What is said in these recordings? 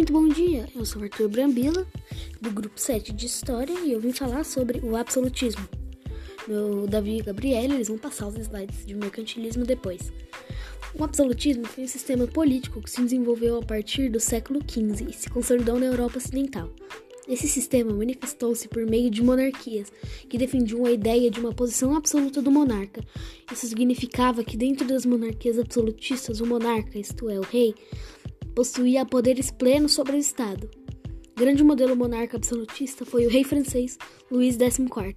Muito bom dia, eu sou Arthur Brambila, do grupo 7 de História, e eu vim falar sobre o absolutismo. Meu Davi e Gabriela, eles vão passar os slides de mercantilismo depois. O absolutismo foi um sistema político que se desenvolveu a partir do século XV e se consolidou na Europa Ocidental. Esse sistema manifestou-se por meio de monarquias, que defendiam a ideia de uma posição absoluta do monarca. Isso significava que dentro das monarquias absolutistas, o monarca, isto é, o rei, possuía poderes plenos sobre o Estado. Grande modelo monarca absolutista foi o rei francês Luís XIV.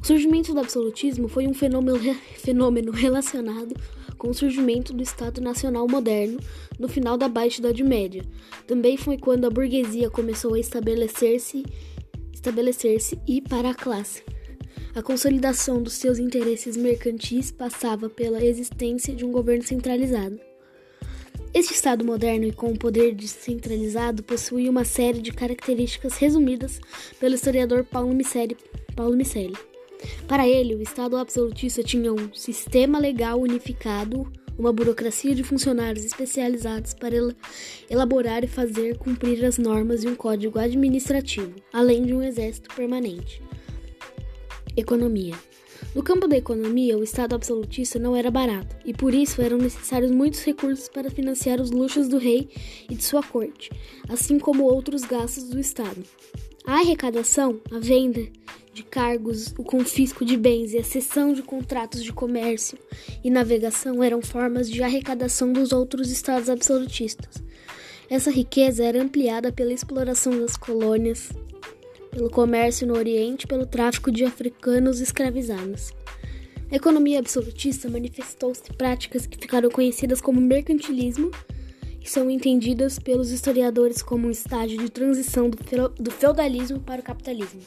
O surgimento do absolutismo foi um fenômeno, fenômeno relacionado com o surgimento do Estado Nacional moderno no final da Baixa Idade Média. Também foi quando a burguesia começou a estabelecer-se estabelecer-se e para a classe. A consolidação dos seus interesses mercantis passava pela existência de um governo centralizado. Este Estado moderno e com o poder descentralizado possui uma série de características resumidas pelo historiador Paulo Micelli. Paulo Micelli. Para ele, o Estado absolutista tinha um sistema legal unificado, uma burocracia de funcionários especializados para elaborar e fazer cumprir as normas e um código administrativo, além de um exército permanente. Economia. No campo da economia, o Estado absolutista não era barato, e por isso eram necessários muitos recursos para financiar os luxos do rei e de sua corte, assim como outros gastos do Estado. A arrecadação, a venda de cargos, o confisco de bens e a cessão de contratos de comércio e navegação eram formas de arrecadação dos outros estados absolutistas. Essa riqueza era ampliada pela exploração das colônias, pelo comércio no Oriente e pelo tráfico de africanos escravizados. A economia absolutista manifestou-se práticas que ficaram conhecidas como mercantilismo e são entendidas pelos historiadores como um estágio de transição do feudalismo para o capitalismo.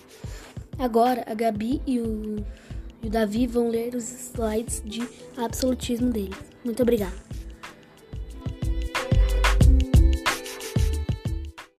Agora, a Gabi e o, e o Davi vão ler os slides de absolutismo deles. Muito obrigada.